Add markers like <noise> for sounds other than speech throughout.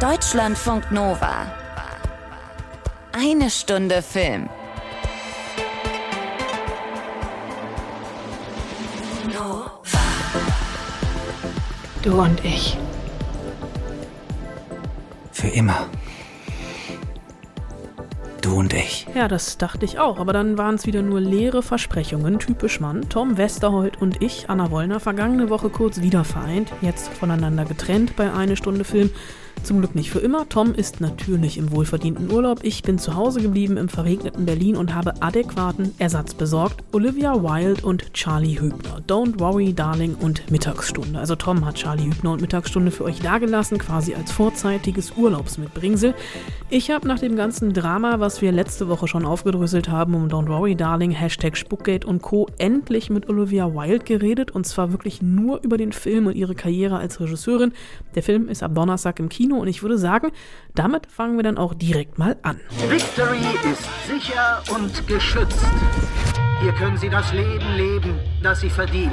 Deutschlandfunk Nova. Eine Stunde Film. Du und ich. Für immer. Du und ich. Ja, das dachte ich auch, aber dann waren es wieder nur leere Versprechungen. Typisch Mann. Tom Westerholt und ich, Anna Wollner, vergangene Woche kurz wieder vereint, jetzt voneinander getrennt bei eine Stunde Film. Zum Glück nicht für immer. Tom ist natürlich im wohlverdienten Urlaub. Ich bin zu Hause geblieben im verregneten Berlin und habe adäquaten Ersatz besorgt. Olivia Wilde und Charlie Hübner. Don't Worry, Darling und Mittagsstunde. Also Tom hat Charlie Hübner und Mittagsstunde für euch dagelassen, quasi als vorzeitiges Urlaubsmitbringsel. Ich habe nach dem ganzen Drama, was wir letzte Woche schon aufgedröselt haben, um Don't Worry, Darling, Hashtag Spuckgate und Co. endlich mit Olivia Wilde geredet und zwar wirklich nur über den Film und ihre Karriere als Regisseurin. Der Film ist ab Donnerstag im Kino Kino und ich würde sagen, damit fangen wir dann auch direkt mal an. Victory ist sicher und geschützt. Hier können Sie das Leben leben, das Sie verdienen.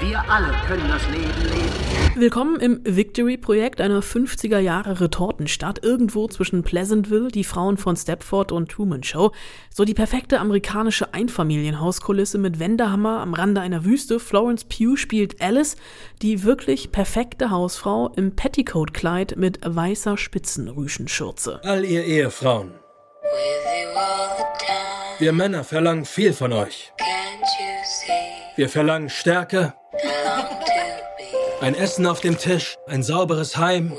Wir alle können das Leben leben. Willkommen im Victory-Projekt einer 50er Jahre Retortenstadt, irgendwo zwischen Pleasantville, die Frauen von Stepford und Truman Show. So die perfekte amerikanische Einfamilienhauskulisse mit Wendehammer am Rande einer Wüste. Florence Pugh spielt Alice, die wirklich perfekte Hausfrau im Petticoat-Kleid mit weißer Spitzenrüschenschürze. All ihr Ehefrauen. Wir Männer verlangen viel von euch. Wir verlangen Stärke, ein Essen auf dem Tisch, ein sauberes Heim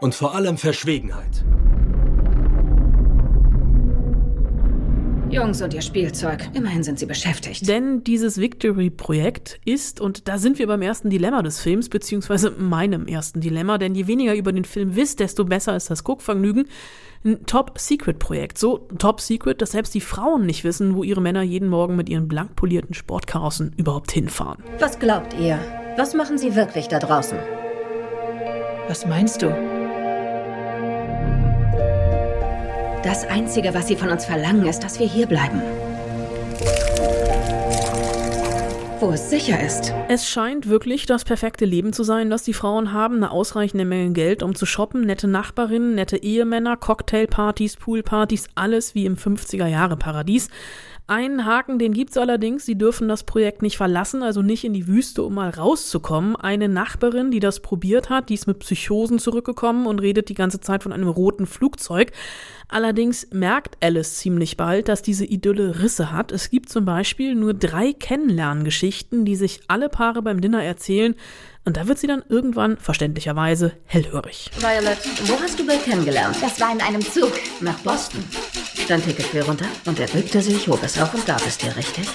und vor allem Verschwiegenheit. Jungs und ihr Spielzeug. Immerhin sind sie beschäftigt. Denn dieses Victory-Projekt ist, und da sind wir beim ersten Dilemma des Films, beziehungsweise meinem ersten Dilemma, denn je weniger über den Film wisst, desto besser ist das Guckvergnügen, ein Top-Secret-Projekt. So Top-Secret, dass selbst die Frauen nicht wissen, wo ihre Männer jeden Morgen mit ihren blank polierten Sportkarossen überhaupt hinfahren. Was glaubt ihr? Was machen sie wirklich da draußen? Was meinst du? Das Einzige, was sie von uns verlangen, ist, dass wir hier bleiben. Wo es sicher ist. Es scheint wirklich das perfekte Leben zu sein, das die Frauen haben. Eine ausreichende Menge Geld, um zu shoppen, nette Nachbarinnen, nette Ehemänner, Cocktailpartys, Poolpartys, alles wie im 50er-Jahre-Paradies. Einen Haken, den gibt's allerdings. Sie dürfen das Projekt nicht verlassen, also nicht in die Wüste, um mal rauszukommen. Eine Nachbarin, die das probiert hat, die ist mit Psychosen zurückgekommen und redet die ganze Zeit von einem roten Flugzeug. Allerdings merkt Alice ziemlich bald, dass diese Idylle Risse hat. Es gibt zum Beispiel nur drei Kennenlerngeschichten, die sich alle Paare beim Dinner erzählen. Und da wird sie dann irgendwann, verständlicherweise, hellhörig. Violet, wo hast du Bill kennengelernt? Das war in einem Zug. Nach Boston. Dein Ticket fiel runter und er bückte sich, hob es auf und gab es dir, richtig?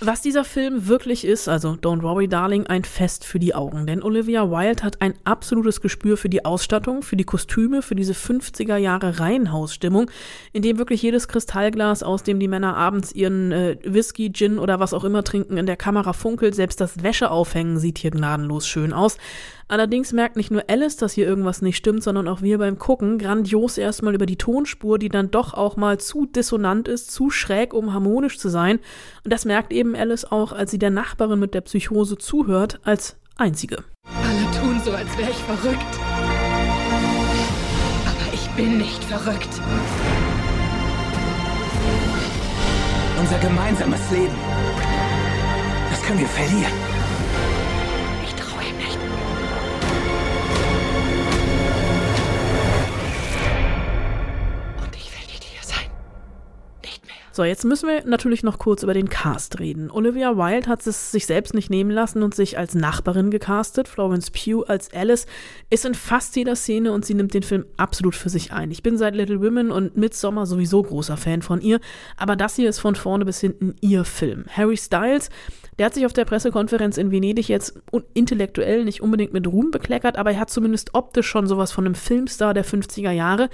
Was dieser Film wirklich ist, also Don't Worry Darling, ein Fest für die Augen. Denn Olivia Wilde hat ein absolutes Gespür für die Ausstattung, für die Kostüme, für diese 50er Jahre Reihenhausstimmung, in dem wirklich jedes Kristallglas, aus dem die Männer abends ihren äh, Whisky, Gin oder was auch immer trinken, in der Kamera funkelt. Selbst das Wäscheaufhängen sieht hier gnadenlos schön aus. Allerdings merkt nicht nur Alice, dass hier irgendwas nicht stimmt, sondern auch wir beim Gucken grandios erstmal über die Tonspur, die dann doch auch mal zu dissonant ist, zu schräg, um harmonisch zu sein. Und das merkt eben Alice auch, als sie der Nachbarin mit der Psychose zuhört, als einzige. Alle tun so, als wäre ich verrückt. Aber ich bin nicht verrückt. Unser gemeinsames Leben. Das können wir verlieren. So, jetzt müssen wir natürlich noch kurz über den Cast reden. Olivia Wilde hat es sich selbst nicht nehmen lassen und sich als Nachbarin gecastet. Florence Pugh als Alice ist in fast jeder Szene und sie nimmt den Film absolut für sich ein. Ich bin seit Little Women und Midsommar sowieso großer Fan von ihr, aber das hier ist von vorne bis hinten ihr Film. Harry Styles der hat sich auf der Pressekonferenz in Venedig jetzt intellektuell nicht unbedingt mit Ruhm bekleckert, aber er hat zumindest optisch schon sowas von einem Filmstar der 50er Jahre.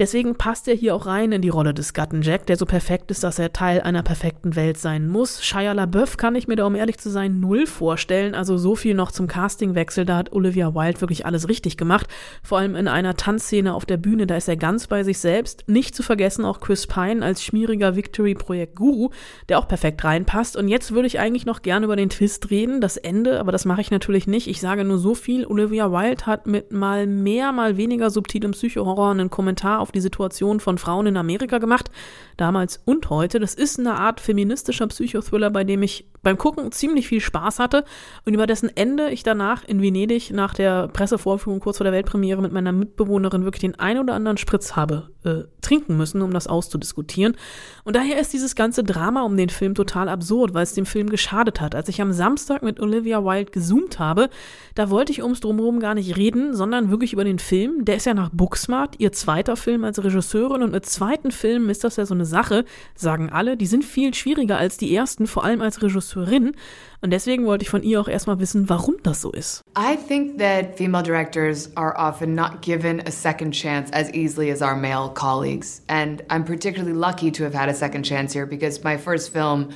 Deswegen passt er hier auch rein in die Rolle des Gatten Jack, der so perfekt ist, dass er Teil einer perfekten Welt sein muss. Shia LaBeouf kann ich mir da, um ehrlich zu sein, null vorstellen. Also so viel noch zum Castingwechsel, da hat Olivia Wilde wirklich alles richtig gemacht. Vor allem in einer Tanzszene auf der Bühne, da ist er ganz bei sich selbst. Nicht zu vergessen auch Chris Pine als schmieriger Victory-Projekt-Guru, der auch perfekt reinpasst. Und jetzt würde ich eigentlich noch noch gern über den Twist reden, das Ende, aber das mache ich natürlich nicht. Ich sage nur so viel. Olivia Wilde hat mit mal mehr, mal weniger subtilem Psychohorror einen Kommentar auf die Situation von Frauen in Amerika gemacht, damals und heute. Das ist eine Art feministischer Psychothriller, bei dem ich beim Gucken ziemlich viel Spaß hatte und über dessen Ende ich danach in Venedig nach der Pressevorführung kurz vor der Weltpremiere mit meiner Mitbewohnerin wirklich den ein oder anderen Spritz habe äh, trinken müssen, um das auszudiskutieren. Und daher ist dieses ganze Drama um den Film total absurd, weil es dem Film geschadet hat. Als ich am Samstag mit Olivia Wilde gezoomt habe, da wollte ich ums Drumherum gar nicht reden, sondern wirklich über den Film. Der ist ja nach Booksmart ihr zweiter Film als Regisseurin und mit zweiten Filmen ist das ja so eine Sache, sagen alle, die sind viel schwieriger als die ersten, vor allem als Regisseurin. Und deswegen wollte ich von ihr auch erstmal wissen, warum das so ist. I think that female directors are often not given a second chance as easily as our male colleagues. And I'm particularly lucky to have had a second chance here because my first film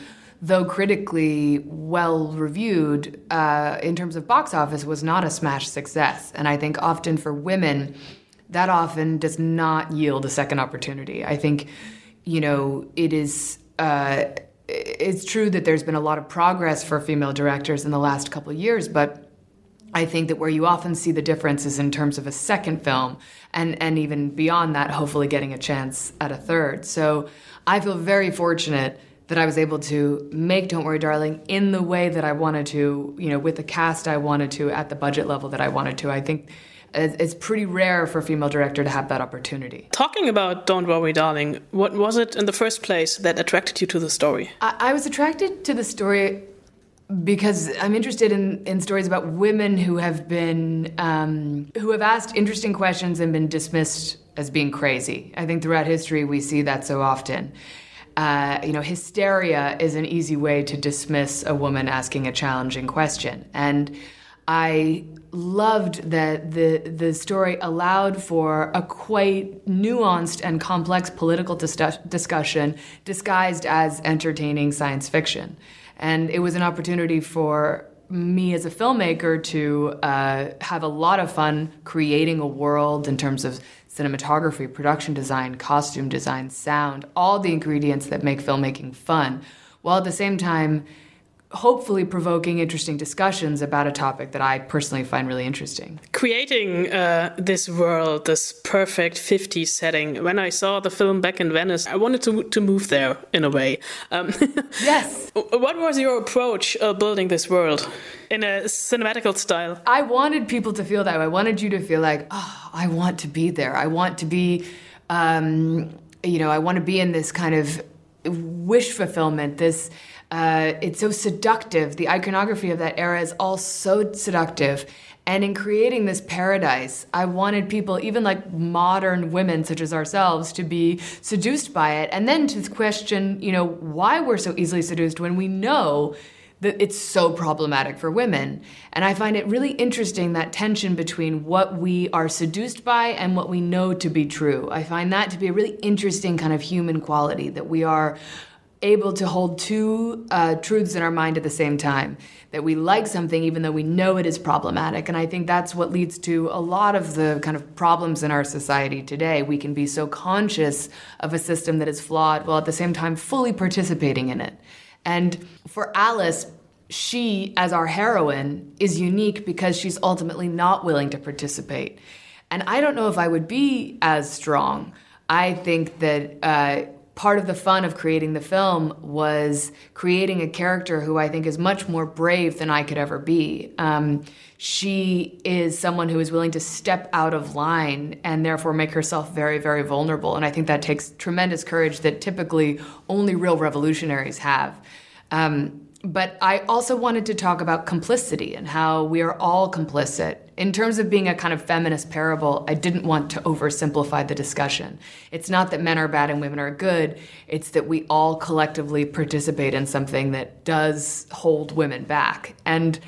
though critically well reviewed uh, in terms of box office, was not a smash success. And I think often for women, that often does not yield a second opportunity. I think, you know, it is. Uh, it's true that there's been a lot of progress for female directors in the last couple of years, but I think that where you often see the difference is in terms of a second film, and and even beyond that, hopefully getting a chance at a third. So I feel very fortunate that I was able to make Don't Worry Darling in the way that I wanted to, you know, with the cast I wanted to, at the budget level that I wanted to. I think it's pretty rare for a female director to have that opportunity. Talking about Don't Worry, Darling, what was it in the first place that attracted you to the story? I, I was attracted to the story because I'm interested in, in stories about women who have been um, who have asked interesting questions and been dismissed as being crazy. I think throughout history we see that so often. Uh, you know, hysteria is an easy way to dismiss a woman asking a challenging question, and I loved that the the story allowed for a quite nuanced and complex political dis- discussion disguised as entertaining science fiction, and it was an opportunity for me as a filmmaker to uh, have a lot of fun creating a world in terms of cinematography, production design, costume design, sound, all the ingredients that make filmmaking fun, while at the same time hopefully provoking interesting discussions about a topic that I personally find really interesting. Creating uh, this world, this perfect 50s setting, when I saw the film back in Venice, I wanted to, to move there in a way. Um, <laughs> yes. What was your approach uh, building this world in a cinematical style? I wanted people to feel that way. I wanted you to feel like, oh, I want to be there. I want to be, um, you know, I want to be in this kind of wish fulfillment, this uh, it's so seductive. The iconography of that era is all so seductive. And in creating this paradise, I wanted people, even like modern women such as ourselves, to be seduced by it and then to question, you know, why we're so easily seduced when we know that it's so problematic for women. And I find it really interesting that tension between what we are seduced by and what we know to be true. I find that to be a really interesting kind of human quality that we are able to hold two uh, truths in our mind at the same time that we like something even though we know it is problematic. And i think that's what leads to a lot of the kind of problems in our society today. We can be so conscious of a system that is flawed while at the same time fully participating in it. And for alice she as our heroine is unique because she's ultimately not willing to participate. And i don't know if i would be as strong. I think that uh, part of the fun of creating the film was creating a character who I think is much more brave than I could ever be. Um, she is someone who is willing to step out of line and therefore make herself very, very vulnerable. And I think that takes tremendous courage that typically only real revolutionaries have. Um, but I also wanted to talk about complicity and how we are all complicit. In terms of being a kind of feminist parable, I didn't want to oversimplify the discussion. It's not that men are bad and women are good, it's that we all collectively participate in something that does hold women back. And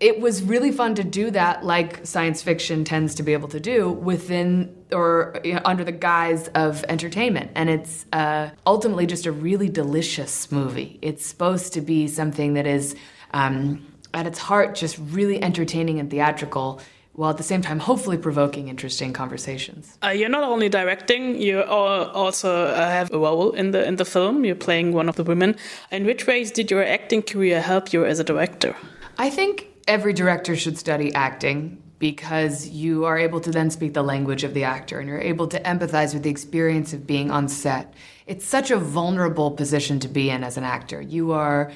it was really fun to do that, like science fiction tends to be able to do, within or you know, under the guise of entertainment. And it's uh, ultimately just a really delicious movie. It's supposed to be something that is, um, at its heart, just really entertaining and theatrical while at the same time hopefully provoking interesting conversations. Uh, you're not only directing, you also uh, have a role in the in the film. You're playing one of the women. In which ways did your acting career help you as a director? I think every director should study acting because you are able to then speak the language of the actor and you're able to empathize with the experience of being on set. It's such a vulnerable position to be in as an actor. You are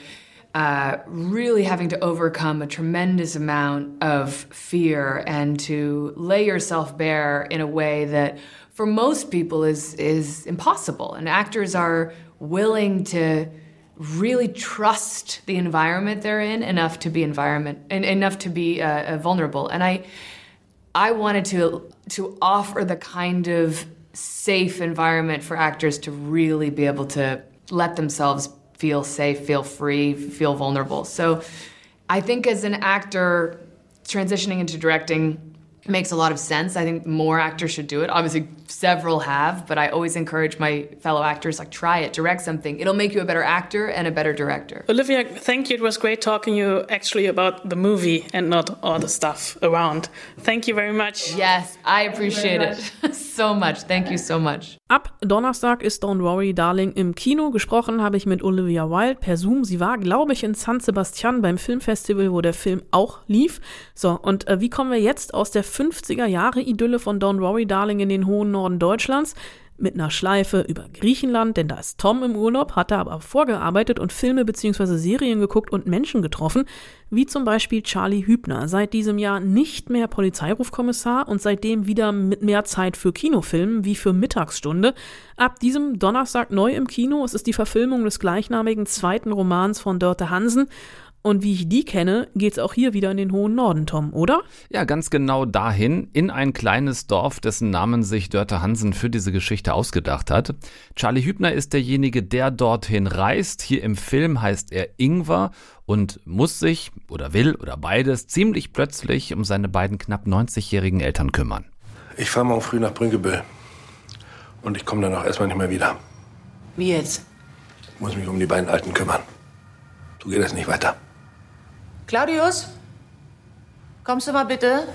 uh, really having to overcome a tremendous amount of fear and to lay yourself bare in a way that for most people is is impossible. And actors are willing to really trust the environment they're in enough to be environment and enough to be uh, uh, vulnerable. And i i wanted to to offer the kind of safe environment for actors to really be able to let themselves feel safe, feel free, feel vulnerable. So I think as an actor transitioning into directing makes a lot of sense. I think more actors should do it. Obviously, several have, but I always encourage my fellow actors like try it, direct something. It'll make you a better actor and a better director. Olivia, thank you. It was great talking to you actually about the movie and not all the stuff around. Thank you very much. Yes, I appreciate it <laughs> so much. Thank you so much. Ab Donnerstag ist Don't Worry Darling im Kino. Gesprochen habe ich mit Olivia Wilde per Zoom. Sie war, glaube ich, in San Sebastian beim Filmfestival, wo der Film auch lief. So, und äh, wie kommen wir jetzt aus der 50er Jahre Idylle von Don't Worry Darling in den hohen Norden Deutschlands mit einer Schleife über Griechenland, denn da ist Tom im Urlaub, hat er aber vorgearbeitet und Filme bzw. Serien geguckt und Menschen getroffen, wie zum Beispiel Charlie Hübner, seit diesem Jahr nicht mehr Polizeirufkommissar und seitdem wieder mit mehr Zeit für Kinofilmen wie für Mittagsstunde. Ab diesem Donnerstag neu im Kino, es ist die Verfilmung des gleichnamigen zweiten Romans von Dörte Hansen und wie ich die kenne, geht's auch hier wieder in den hohen Norden, Tom, oder? Ja, ganz genau dahin, in ein kleines Dorf, dessen Namen sich Dörte Hansen für diese Geschichte ausgedacht hat. Charlie Hübner ist derjenige, der dorthin reist. Hier im Film heißt er Ingwer und muss sich oder will oder beides ziemlich plötzlich um seine beiden knapp 90-jährigen Eltern kümmern. Ich fahre morgen früh nach Brünkebüll. Und ich komme dann auch erstmal nicht mehr wieder. Wie jetzt? Ich muss mich um die beiden Alten kümmern. So geht es nicht weiter. Claudius? Kommst du mal bitte?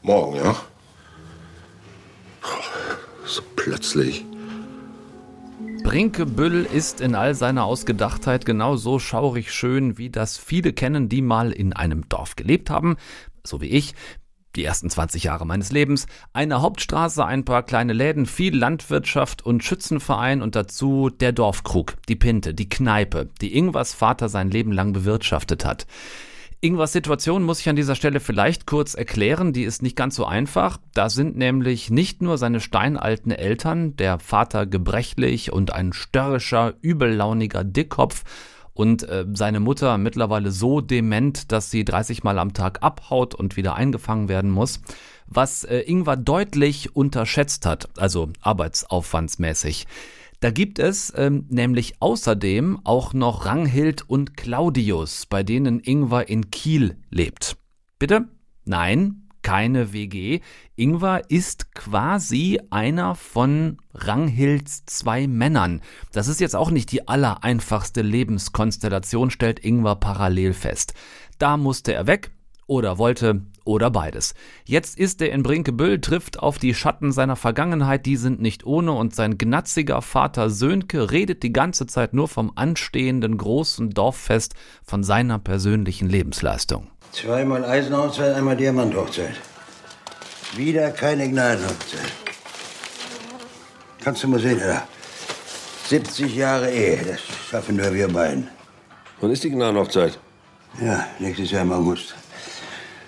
Morgen, ja? So plötzlich. Brinkebüll ist in all seiner Ausgedachtheit genauso schaurig schön, wie das viele kennen, die mal in einem Dorf gelebt haben, so wie ich, die ersten 20 Jahre meines Lebens, eine Hauptstraße, ein paar kleine Läden, viel Landwirtschaft und Schützenverein und dazu der Dorfkrug, die Pinte, die Kneipe, die Ingwers Vater sein Leben lang bewirtschaftet hat. Ingwers Situation muss ich an dieser Stelle vielleicht kurz erklären, die ist nicht ganz so einfach. Da sind nämlich nicht nur seine steinalten Eltern, der Vater gebrechlich und ein störrischer, übellauniger Dickkopf, und äh, seine Mutter mittlerweile so dement, dass sie 30 Mal am Tag abhaut und wieder eingefangen werden muss, was äh, Ingwer deutlich unterschätzt hat, also arbeitsaufwandsmäßig. Da gibt es ähm, nämlich außerdem auch noch Ranghild und Claudius, bei denen Ingwer in Kiel lebt. Bitte? Nein, keine WG. Ingwer ist quasi einer von Ranghilds zwei Männern. Das ist jetzt auch nicht die allereinfachste Lebenskonstellation, stellt Ingwer parallel fest. Da musste er weg oder wollte oder beides. Jetzt ist er in Brinkebüll, trifft auf die Schatten seiner Vergangenheit, die sind nicht ohne und sein gnatziger Vater Sönke redet die ganze Zeit nur vom anstehenden großen Dorffest, von seiner persönlichen Lebensleistung. Zweimal Eisenhochzeit, einmal Diamanthochzeit. Wieder keine Gnadenhochzeit. Kannst du mal sehen, Herr. 70 Jahre Ehe, das schaffen nur wir beiden. Wann ist die Gnadenhochzeit? Ja, nächstes Jahr im August.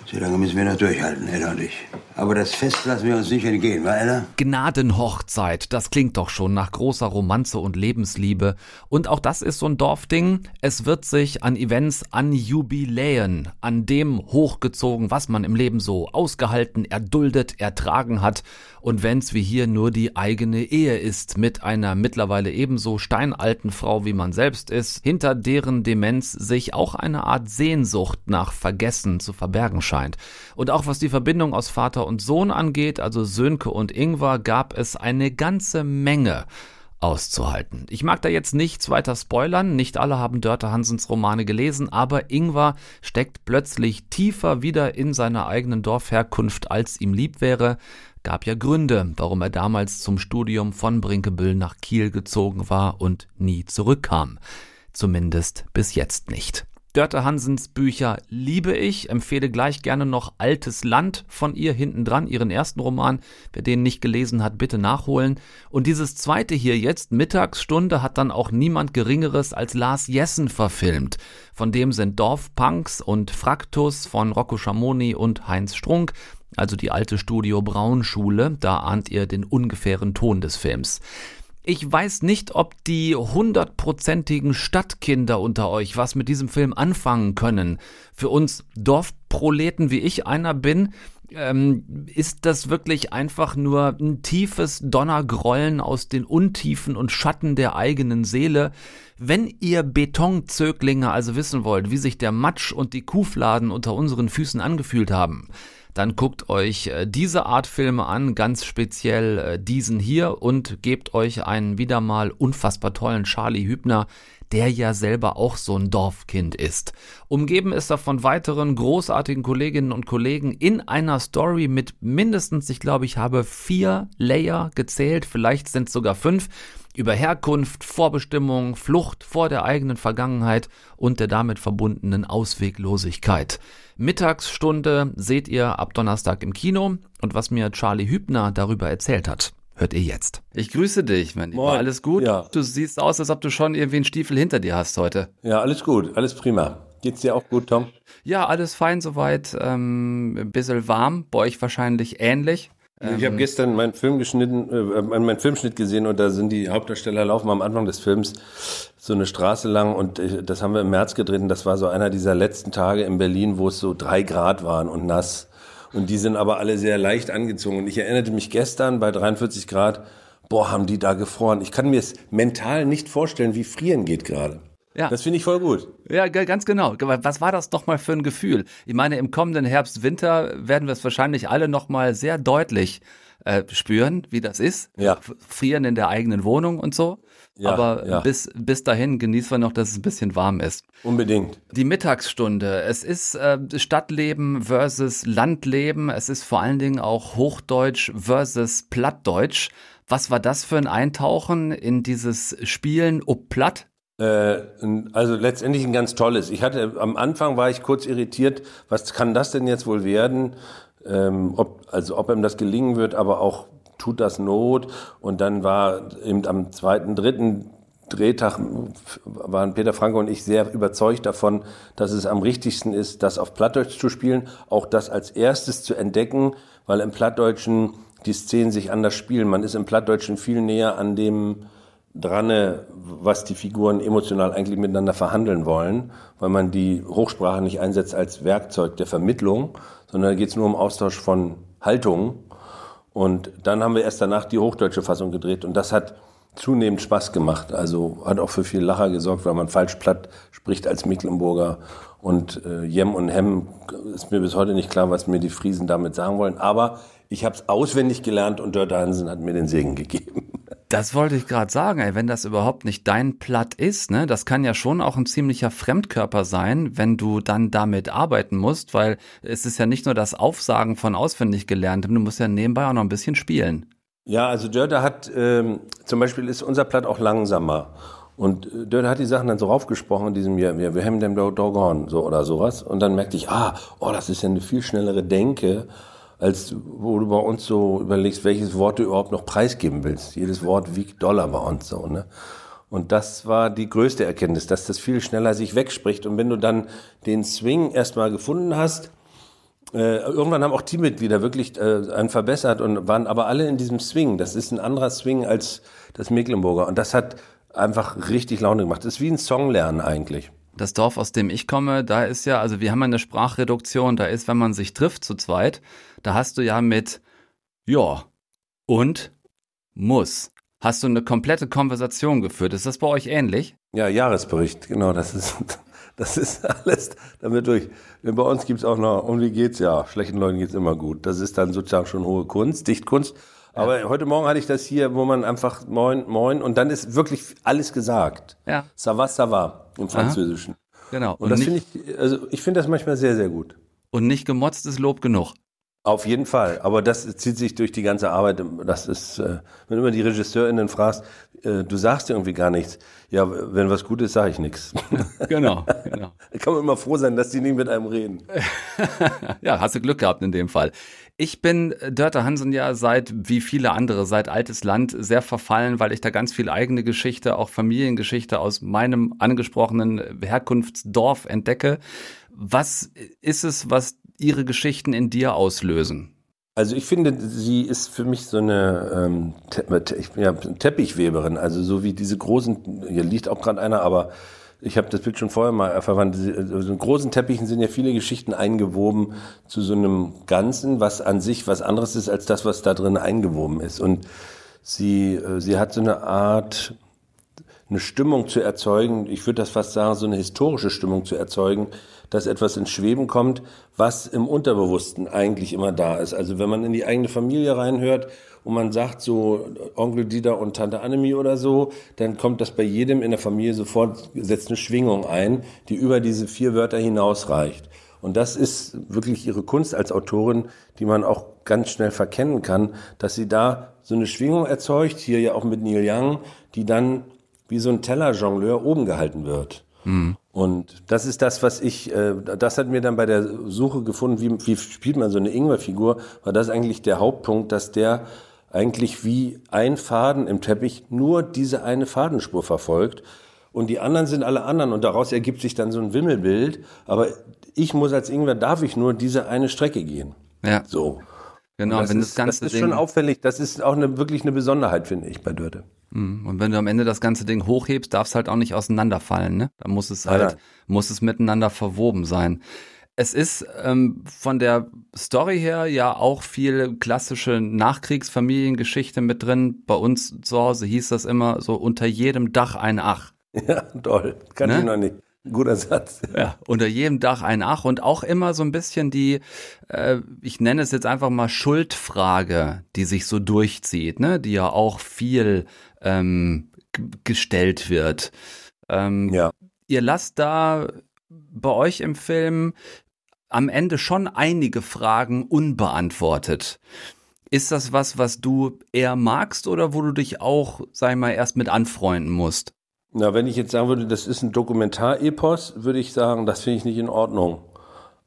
So lange müssen wir noch durchhalten, Ella und ich. Aber das Fest lassen wir uns nicht entgehen, wa, Ella? Gnadenhochzeit, das klingt doch schon nach großer Romanze und Lebensliebe. Und auch das ist so ein Dorfding. Es wird sich an Events, an Jubiläen, an dem hochgezogen, was man im Leben so ausgehalten, erduldet, ertragen hat. Und wenn's wie hier nur die eigene Ehe ist, mit einer mittlerweile ebenso steinalten Frau wie man selbst ist, hinter deren Demenz sich auch eine Art Sehnsucht nach Vergessen zu verbergen scheint. Und auch was die Verbindung aus Vater und Sohn angeht, also Sönke und Ingwer, gab es eine ganze Menge auszuhalten. Ich mag da jetzt nichts weiter spoilern, nicht alle haben Dörte Hansens Romane gelesen, aber Ingwer steckt plötzlich tiefer wieder in seiner eigenen Dorfherkunft, als ihm lieb wäre. Gab ja Gründe, warum er damals zum Studium von Brinkebüll nach Kiel gezogen war und nie zurückkam. Zumindest bis jetzt nicht. Dörte Hansens Bücher liebe ich, empfehle gleich gerne noch Altes Land von ihr hinten dran, ihren ersten Roman. Wer den nicht gelesen hat, bitte nachholen. Und dieses zweite hier jetzt, Mittagsstunde, hat dann auch niemand Geringeres als Lars Jessen verfilmt. Von dem sind Dorfpunks und Fraktus von Rocco Schamoni und Heinz Strunk, also die alte Studio Braunschule, da ahnt ihr den ungefähren Ton des Films. Ich weiß nicht, ob die hundertprozentigen Stadtkinder unter euch was mit diesem Film anfangen können. Für uns Dorfproleten, wie ich einer bin, ähm, ist das wirklich einfach nur ein tiefes Donnergrollen aus den Untiefen und Schatten der eigenen Seele. Wenn ihr Betonzöglinge also wissen wollt, wie sich der Matsch und die Kuhfladen unter unseren Füßen angefühlt haben, dann guckt euch äh, diese Art Filme an, ganz speziell äh, diesen hier und gebt euch einen wieder mal unfassbar tollen Charlie Hübner, der ja selber auch so ein Dorfkind ist. Umgeben ist er von weiteren großartigen Kolleginnen und Kollegen in einer Story mit mindestens, ich glaube, ich habe vier Layer gezählt, vielleicht sind es sogar fünf über Herkunft, Vorbestimmung, Flucht vor der eigenen Vergangenheit und der damit verbundenen Ausweglosigkeit. Mittagsstunde seht ihr ab Donnerstag im Kino und was mir Charlie Hübner darüber erzählt hat, hört ihr jetzt. Ich grüße dich, mein Lieber. Alles gut? Ja. Du siehst aus, als ob du schon irgendwie einen Stiefel hinter dir hast heute. Ja, alles gut, alles prima. Geht's dir auch gut, Tom? Ja, alles fein soweit. Ähm, ein bisschen warm, bei euch wahrscheinlich ähnlich. Ich habe gestern meinen Film geschnitten, äh, meinen Filmschnitt gesehen und da sind die Hauptdarsteller laufen am Anfang des Films so eine Straße lang und ich, das haben wir im März gedreht und das war so einer dieser letzten Tage in Berlin, wo es so drei Grad waren und nass. Und die sind aber alle sehr leicht angezogen. Und ich erinnerte mich gestern bei 43 Grad, boah, haben die da gefroren. Ich kann mir es mental nicht vorstellen, wie frieren geht gerade. Ja. Das finde ich voll gut. Ja, ganz genau. Was war das nochmal für ein Gefühl? Ich meine, im kommenden Herbst, Winter werden wir es wahrscheinlich alle nochmal sehr deutlich äh, spüren, wie das ist. Ja. Frieren in der eigenen Wohnung und so. Ja, Aber ja. bis, bis dahin genießen wir noch, dass es ein bisschen warm ist. Unbedingt. Die Mittagsstunde. Es ist äh, Stadtleben versus Landleben. Es ist vor allen Dingen auch Hochdeutsch versus Plattdeutsch. Was war das für ein Eintauchen in dieses Spielen ob Platt? Äh, also letztendlich ein ganz tolles. Ich hatte am Anfang war ich kurz irritiert, was kann das denn jetzt wohl werden? Ähm, ob, also ob ihm das gelingen wird, aber auch tut das Not. Und dann war eben am zweiten, dritten Drehtag waren Peter Franke und ich sehr überzeugt davon, dass es am richtigsten ist, das auf Plattdeutsch zu spielen, auch das als erstes zu entdecken, weil im Plattdeutschen die Szenen sich anders spielen. Man ist im Plattdeutschen viel näher an dem dran, was die Figuren emotional eigentlich miteinander verhandeln wollen, weil man die Hochsprache nicht einsetzt als Werkzeug der Vermittlung, sondern da geht es nur um Austausch von Haltungen. Und dann haben wir erst danach die hochdeutsche Fassung gedreht und das hat zunehmend Spaß gemacht. Also hat auch für viel Lacher gesorgt, weil man falsch platt spricht als Mecklenburger. Und äh, Jem und Hem ist mir bis heute nicht klar, was mir die Friesen damit sagen wollen. Aber ich habe es auswendig gelernt und Dörte Hansen hat mir den Segen gegeben. Das wollte ich gerade sagen, ey, wenn das überhaupt nicht dein Platt ist, ne, das kann ja schon auch ein ziemlicher Fremdkörper sein, wenn du dann damit arbeiten musst, weil es ist ja nicht nur das Aufsagen von auswendig gelerntem, du musst ja nebenbei auch noch ein bisschen spielen. Ja, also Dörte hat, ähm, zum Beispiel ist unser Platt auch langsamer. Und äh, Dörte hat die Sachen dann so raufgesprochen in diesem Jahr, wir, haben dem Doggone, so oder sowas. Und dann merkte ich, ah, oh, das ist ja eine viel schnellere Denke, als wo du bei uns so überlegst, welches Wort du überhaupt noch preisgeben willst. Jedes Wort wiegt Dollar bei uns so, ne? Und das war die größte Erkenntnis, dass das viel schneller sich wegspricht. Und wenn du dann den Swing erstmal gefunden hast, äh, irgendwann haben auch Teammitglieder wirklich äh, einen verbessert und waren aber alle in diesem Swing. Das ist ein anderer Swing als das Mecklenburger. Und das hat einfach richtig Laune gemacht. Das ist wie ein Song lernen eigentlich. Das Dorf, aus dem ich komme, da ist ja, also wir haben eine Sprachreduktion, da ist, wenn man sich trifft zu zweit, da hast du ja mit ja und muss. Hast du eine komplette Konversation geführt. Ist das bei euch ähnlich? Ja, Jahresbericht, genau, das ist, <laughs> das ist alles damit durch. Denn bei uns gibt's auch noch, um wie geht's? Ja, schlechten Leuten geht's immer gut. Das ist dann sozusagen schon hohe Kunst, Dichtkunst. Aber heute Morgen hatte ich das hier, wo man einfach moin, moin und dann ist wirklich alles gesagt. Ja. Ça va, ça va im Französischen. Aha. Genau. Und, und das finde ich, also ich finde das manchmal sehr, sehr gut. Und nicht gemotzt ist Lob genug. Auf jeden Fall, aber das zieht sich durch die ganze Arbeit. Das ist, äh, wenn du immer die RegisseurInnen fragst, äh, du sagst irgendwie gar nichts. Ja, wenn was gut ist, sage ich nichts. <laughs> Genau, genau. Da kann man immer froh sein, dass die nie mit einem reden. <laughs> ja, hast du Glück gehabt in dem Fall. Ich bin Dörte Hansen ja seit, wie viele andere, seit altes Land sehr verfallen, weil ich da ganz viel eigene Geschichte, auch Familiengeschichte aus meinem angesprochenen Herkunftsdorf entdecke. Was ist es, was ihre Geschichten in dir auslösen? Also ich finde, sie ist für mich so eine ähm, Te ja, Teppichweberin, also so wie diese großen, hier liegt auch gerade einer, aber ich habe das Bild schon vorher mal verwandt. Also in großen Teppichen sind ja viele Geschichten eingewoben zu so einem Ganzen, was an sich was anderes ist als das, was da drin eingewoben ist. Und sie, äh, sie hat so eine Art, eine Stimmung zu erzeugen, ich würde das fast sagen, so eine historische Stimmung zu erzeugen, dass etwas ins Schweben kommt, was im Unterbewussten eigentlich immer da ist. Also wenn man in die eigene Familie reinhört und man sagt so Onkel Dieter und Tante Annemie oder so, dann kommt das bei jedem in der Familie sofort, setzt eine Schwingung ein, die über diese vier Wörter hinausreicht. Und das ist wirklich ihre Kunst als Autorin, die man auch ganz schnell verkennen kann, dass sie da so eine Schwingung erzeugt, hier ja auch mit Neil Young, die dann wie so ein Tellerjongleur oben gehalten wird. Mhm. Und das ist das, was ich, äh, das hat mir dann bei der Suche gefunden, wie, wie spielt man so eine Ingwer-Figur, war das eigentlich der Hauptpunkt, dass der eigentlich wie ein Faden im Teppich nur diese eine Fadenspur verfolgt. Und die anderen sind alle anderen und daraus ergibt sich dann so ein Wimmelbild. Aber ich muss als Ingwer, darf ich nur diese eine Strecke gehen. Ja. So. Genau, das wenn ist, das Ganze das ist Ding, schon auffällig. Das ist auch eine, wirklich eine Besonderheit, finde ich, bei Dörte. Mhm. Und wenn du am Ende das ganze Ding hochhebst, darf es halt auch nicht auseinanderfallen, ne? Da muss es halt, nein. muss es miteinander verwoben sein. Es ist ähm, von der Story her ja auch viel klassische Nachkriegsfamiliengeschichte mit drin. Bei uns zu Hause hieß das immer so unter jedem Dach ein Ach. <laughs> Ja, toll. Kann Ne? ich noch nicht. Guter Satz. Ja, unter jedem Dach ein Ach und auch immer so ein bisschen die, äh, ich nenne es jetzt einfach mal Schuldfrage, die sich so durchzieht, ne, die ja auch viel ähm, gestellt wird. Ähm, Ja. Ihr lasst da bei euch im Film am Ende schon einige Fragen unbeantwortet. Ist das was, was du eher magst oder wo du dich auch, sag ich mal, erst mit anfreunden musst? Na, wenn ich jetzt sagen würde, das ist ein Dokumentarepos, würde ich sagen, das finde ich nicht in Ordnung.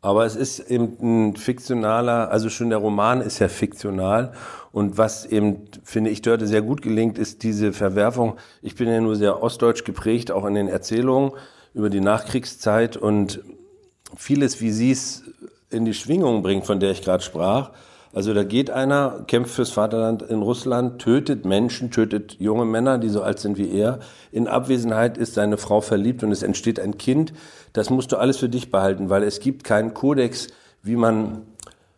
Aber es ist eben ein fiktionaler, also schon der Roman ist ja fiktional. Und was eben, finde ich, dort sehr gut gelingt, ist diese Verwerfung. Ich bin ja nur sehr ostdeutsch geprägt, auch in den Erzählungen über die Nachkriegszeit und vieles, wie sie es in die Schwingung bringt, von der ich gerade sprach. Also da geht einer, kämpft fürs Vaterland in Russland, tötet Menschen, tötet junge Männer, die so alt sind wie er. In Abwesenheit ist seine Frau verliebt und es entsteht ein Kind. Das musst du alles für dich behalten, weil es gibt keinen Kodex, wie man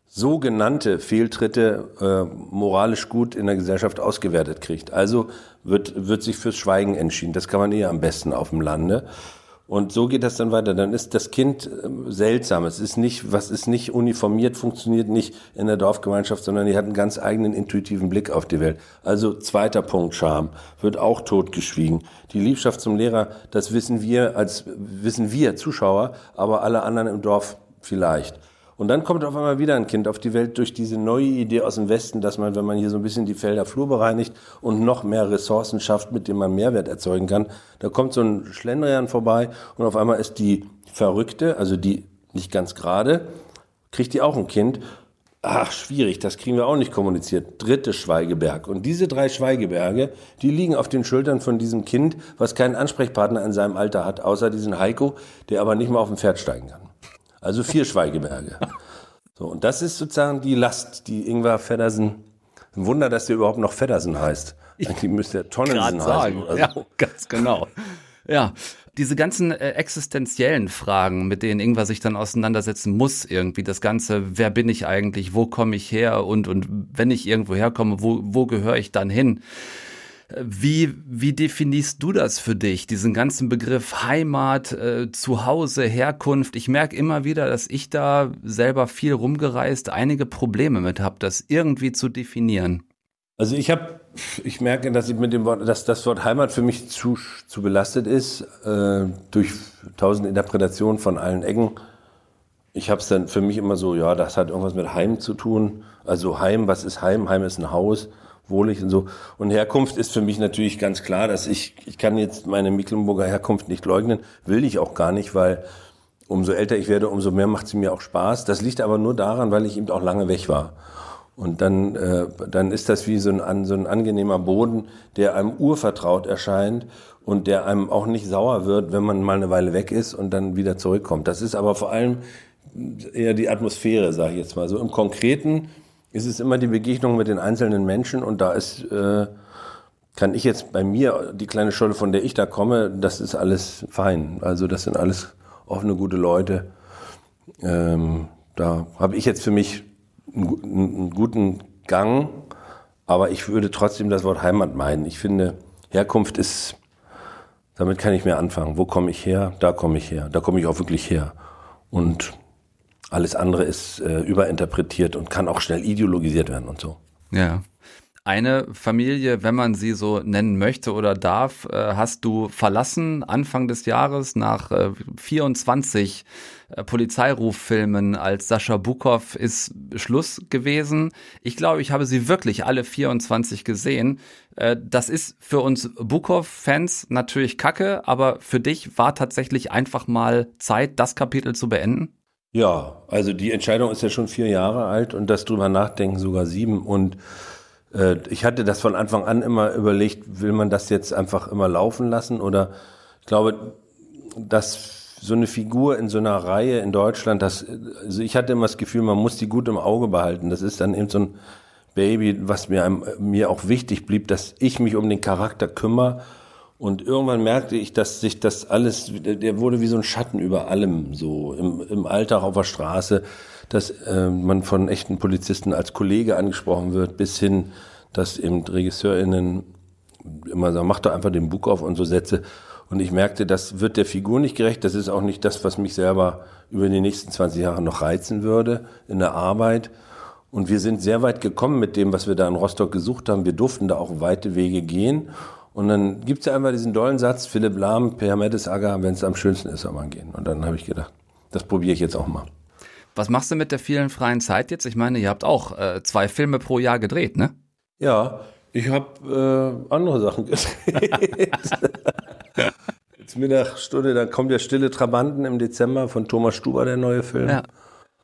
sogenannte Fehltritte äh, moralisch gut in der Gesellschaft ausgewertet kriegt. Also wird, wird sich fürs Schweigen entschieden. Das kann man eher am besten auf dem Lande. Und so geht das dann weiter. Dann ist das Kind ähm, seltsam. Es ist nicht, was ist nicht uniformiert, funktioniert nicht in der Dorfgemeinschaft, sondern die hat einen ganz eigenen intuitiven Blick auf die Welt. Also zweiter Punkt, Scham, wird auch totgeschwiegen. Die Liebschaft zum Lehrer, das wissen wir als, wissen wir Zuschauer, aber alle anderen im Dorf vielleicht. Und dann kommt auf einmal wieder ein Kind auf die Welt durch diese neue Idee aus dem Westen, dass man, wenn man hier so ein bisschen die Felder Flur bereinigt und noch mehr Ressourcen schafft, mit denen man Mehrwert erzeugen kann, da kommt so ein Schlendrian vorbei und auf einmal ist die Verrückte, also die nicht ganz gerade, kriegt die auch ein Kind. Ach, schwierig, das kriegen wir auch nicht kommuniziert. Dritte Schweigeberg. Und diese drei Schweigeberge, die liegen auf den Schultern von diesem Kind, was keinen Ansprechpartner in seinem Alter hat, außer diesen Heiko, der aber nicht mal auf dem Pferd steigen kann. Also vier Schweigeberge. So, und das ist sozusagen die Last, die Ingvar Feddersen, ein Wunder, dass der überhaupt noch Feddersen heißt. Eigentlich müsste er Tonnensen Grad heißen Ja, so. ganz genau. Ja, diese ganzen äh, existenziellen Fragen, mit denen irgendwas sich dann auseinandersetzen muss, irgendwie das Ganze, wer bin ich eigentlich, wo komme ich her und, und wenn ich irgendwo herkomme, wo, wo gehöre ich dann hin? Wie, wie definierst du das für dich, diesen ganzen Begriff Heimat, äh, Zuhause, Herkunft? Ich merke immer wieder, dass ich da selber viel rumgereist, einige Probleme mit habe, das irgendwie zu definieren. Also ich habe, ich merke, dass ich mit dem Wort, dass das Wort Heimat für mich zu, zu belastet ist äh, durch tausend Interpretationen von allen Ecken. Ich habe es dann für mich immer so, ja, das hat irgendwas mit Heim zu tun. Also Heim, was ist Heim? Heim ist ein Haus, wohlig und so. Und Herkunft ist für mich natürlich ganz klar, dass ich, ich kann jetzt meine Mecklenburger Herkunft nicht leugnen, will ich auch gar nicht, weil umso älter ich werde, umso mehr macht sie mir auch Spaß. Das liegt aber nur daran, weil ich eben auch lange weg war. Und dann, äh, dann ist das wie so ein, so ein angenehmer Boden, der einem urvertraut erscheint und der einem auch nicht sauer wird, wenn man mal eine Weile weg ist und dann wieder zurückkommt. Das ist aber vor allem eher die Atmosphäre, sage ich jetzt mal. So im Konkreten ist es immer die Begegnung mit den einzelnen Menschen und da ist, äh, kann ich jetzt bei mir, die kleine Scholle, von der ich da komme, das ist alles fein. Also das sind alles offene, gute Leute. Ähm, da habe ich jetzt für mich einen, einen guten Gang, aber ich würde trotzdem das Wort Heimat meinen. Ich finde, Herkunft ist, damit kann ich mehr anfangen. Wo komme ich her? Da komme ich her. Da komme ich auch wirklich her. Und alles andere ist äh, überinterpretiert und kann auch schnell ideologisiert werden und so. Ja. Eine Familie, wenn man sie so nennen möchte oder darf, äh, hast du verlassen Anfang des Jahres nach äh, 24 äh, Polizeiruffilmen als Sascha Bukow ist Schluss gewesen. Ich glaube, ich habe sie wirklich alle 24 gesehen. Äh, das ist für uns Bukow-Fans natürlich kacke, aber für dich war tatsächlich einfach mal Zeit, das Kapitel zu beenden? Ja, also die Entscheidung ist ja schon vier Jahre alt und das drüber nachdenken sogar sieben und äh, ich hatte das von Anfang an immer überlegt, will man das jetzt einfach immer laufen lassen oder ich glaube, dass so eine Figur in so einer Reihe in Deutschland, das, also ich hatte immer das Gefühl, man muss die gut im Auge behalten. Das ist dann eben so ein Baby, was mir, mir auch wichtig blieb, dass ich mich um den Charakter kümmere. Und irgendwann merkte ich, dass sich das alles, der wurde wie so ein Schatten über allem, so im, im Alltag auf der Straße dass äh, man von echten Polizisten als Kollege angesprochen wird, bis hin, dass eben RegisseurInnen immer sagen, mach doch einfach den Buch auf und so Sätze. Und ich merkte, das wird der Figur nicht gerecht. Das ist auch nicht das, was mich selber über die nächsten 20 Jahre noch reizen würde in der Arbeit. Und wir sind sehr weit gekommen mit dem, was wir da in Rostock gesucht haben. Wir durften da auch weite Wege gehen. Und dann gibt's ja einfach diesen dollen Satz, Philipp Lahm, Per Mertesacker, wenn es am schönsten ist, soll man gehen. Und dann habe ich gedacht, das probiere ich jetzt auch mal. Was machst du mit der vielen freien Zeit jetzt? Ich meine, ihr habt auch äh, zwei Filme pro Jahr gedreht, ne? Ja, ich habe äh, andere Sachen <laughs> gedreht. jetzt Mittagsstunde, dann kommt der Stille Trabanten im Dezember von Thomas Stuber, der neue Film. Ja.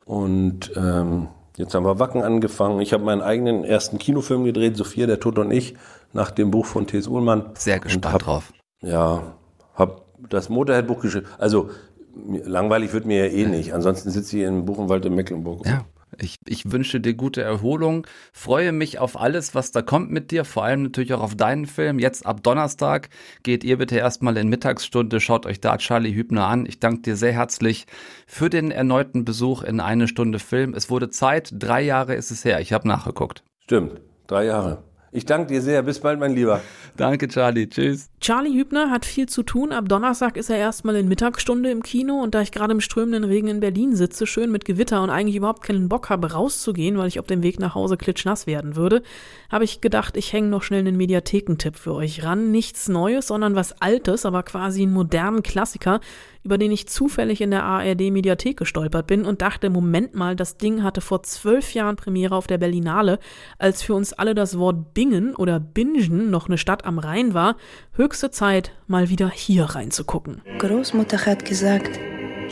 Und ähm, jetzt haben wir Wacken angefangen. Ich habe meinen eigenen ersten Kinofilm gedreht, Sophia, der Tod und ich, nach dem Buch von T.S. Uhlmann. Sehr gespannt hab, drauf. Ja, habe das Motorhead-Buch geschrieben. Also langweilig wird mir ja eh nicht. Ansonsten sitze ich in Buchenwald in Mecklenburg. Ja. Ich, ich wünsche dir gute Erholung, freue mich auf alles, was da kommt mit dir, vor allem natürlich auch auf deinen Film. Jetzt ab Donnerstag geht ihr bitte erstmal in Mittagsstunde, schaut euch da Charlie Hübner an. Ich danke dir sehr herzlich für den erneuten Besuch in eine Stunde Film. Es wurde Zeit, drei Jahre ist es her, ich habe nachgeguckt. Stimmt, drei Jahre. Ich danke dir sehr. Bis bald, mein Lieber. Danke, Charlie. Tschüss. Charlie Hübner hat viel zu tun. Ab Donnerstag ist er erstmal in Mittagsstunde im Kino und da ich gerade im strömenden Regen in Berlin sitze, schön mit Gewitter und eigentlich überhaupt keinen Bock habe, rauszugehen, weil ich auf dem Weg nach Hause klitschnass werden würde, habe ich gedacht, ich hänge noch schnell einen Mediathekentipp für euch ran. Nichts Neues, sondern was Altes, aber quasi einen modernen Klassiker, über den ich zufällig in der ARD-Mediathek gestolpert bin und dachte, Moment mal, das Ding hatte vor zwölf Jahren Premiere auf der Berlinale, als für uns alle das Wort Bingen oder Bingen noch eine Stadt am Rhein war. Höchste Zeit, mal wieder hier reinzugucken. Großmutter hat gesagt,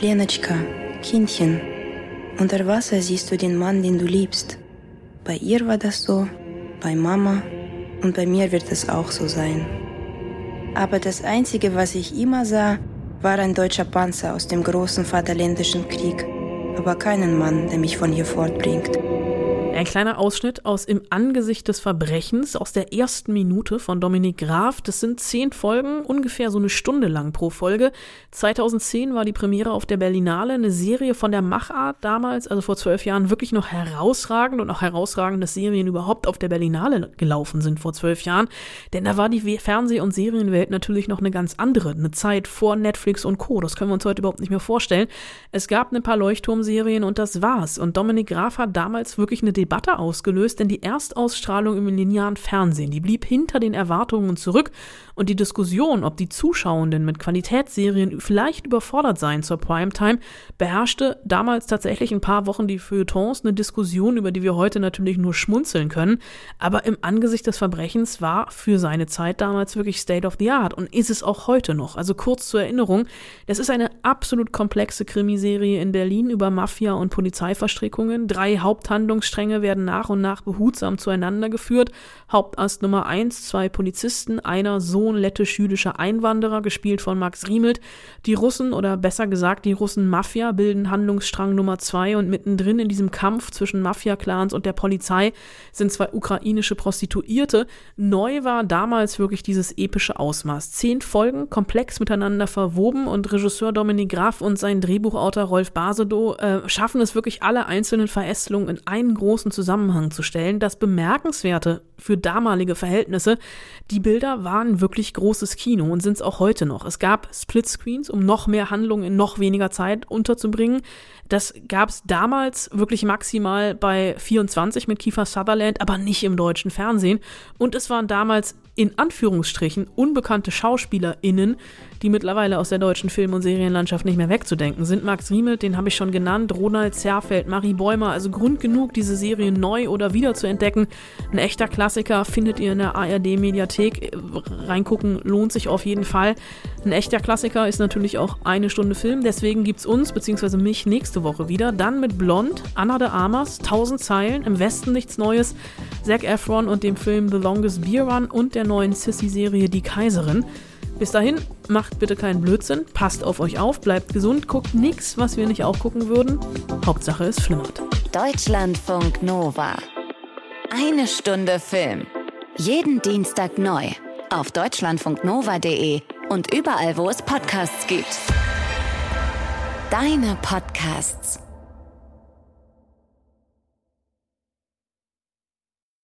Lenatschka, Kindchen, unter Wasser siehst du den Mann, den du liebst. Bei ihr war das so, bei Mama und bei mir wird es auch so sein. Aber das Einzige, was ich immer sah, war ein deutscher Panzer aus dem großen Vaterländischen Krieg, aber keinen Mann, der mich von hier fortbringt. Ein kleiner Ausschnitt aus Im Angesicht des Verbrechens aus der ersten Minute von Dominik Graf. Das sind zehn Folgen, ungefähr so eine Stunde lang pro Folge. 2010 war die Premiere auf der Berlinale, eine Serie von der Machart damals, also vor zwölf Jahren, wirklich noch herausragend und auch herausragend, dass Serien überhaupt auf der Berlinale gelaufen sind vor zwölf Jahren. Denn da war die Fernseh- und Serienwelt natürlich noch eine ganz andere, eine Zeit vor Netflix und Co. Das können wir uns heute überhaupt nicht mehr vorstellen. Es gab ein paar Leuchtturmserien und das war's. Und Dominik Graf hat damals wirklich eine Debatte ausgelöst, denn die Erstausstrahlung im linearen Fernsehen, die blieb hinter den Erwartungen zurück und die Diskussion, ob die Zuschauenden mit Qualitätsserien vielleicht überfordert seien zur Primetime, beherrschte damals tatsächlich ein paar Wochen die Feuilletons, eine Diskussion, über die wir heute natürlich nur schmunzeln können, aber im Angesicht des Verbrechens war für seine Zeit damals wirklich State of the Art und ist es auch heute noch. Also kurz zur Erinnerung, das ist eine absolut komplexe Krimiserie in Berlin über Mafia und Polizeiverstrickungen. Drei Haupthandlungsstränge werden nach und nach behutsam zueinander geführt. Hauptast Nummer eins, zwei Polizisten, einer Sohn lettisch-jüdischer Einwanderer, gespielt von Max Riemelt. Die Russen oder besser gesagt die Russen-Mafia bilden Handlungsstrang Nummer zwei und mittendrin in diesem Kampf zwischen Mafia-Clans und der Polizei sind zwei ukrainische Prostituierte. Neu war damals wirklich dieses epische Ausmaß. Zehn Folgen, komplex miteinander verwoben und Regisseur Dominik Graf und sein Drehbuchautor Rolf Basedow äh, schaffen es wirklich alle einzelnen Verästelungen in einen großen Zusammenhang zu stellen. Das Bemerkenswerte für damalige Verhältnisse, die Bilder waren wirklich großes Kino und sind es auch heute noch. Es gab Splitscreens, um noch mehr Handlung in noch weniger Zeit unterzubringen. Das gab es damals wirklich maximal bei 24 mit Kiefer Sutherland, aber nicht im deutschen Fernsehen. Und es waren damals in Anführungsstrichen unbekannte SchauspielerInnen, die mittlerweile aus der deutschen Film- und Serienlandschaft nicht mehr wegzudenken sind. Max Riemelt, den habe ich schon genannt, Ronald Zerfeld, Marie Bäumer, also Grund genug, diese Serie neu oder wieder zu entdecken. Ein echter Klassiker findet ihr in der ARD-Mediathek. Reingucken lohnt sich auf jeden Fall. Ein echter Klassiker ist natürlich auch eine Stunde Film, deswegen gibt es uns, beziehungsweise mich, nächste Woche wieder. Dann mit Blond, Anna de Armas, 1000 Zeilen, im Westen nichts Neues, Zac Efron und dem Film The Longest Beer Run und der neuen Sissy-Serie Die Kaiserin. Bis dahin, macht bitte keinen Blödsinn, passt auf euch auf, bleibt gesund, guckt nichts, was wir nicht auch gucken würden. Hauptsache es flimmert. Deutschlandfunk Nova. Eine Stunde Film. Jeden Dienstag neu. Auf deutschlandfunknova.de und überall, wo es Podcasts gibt. Deine Podcasts.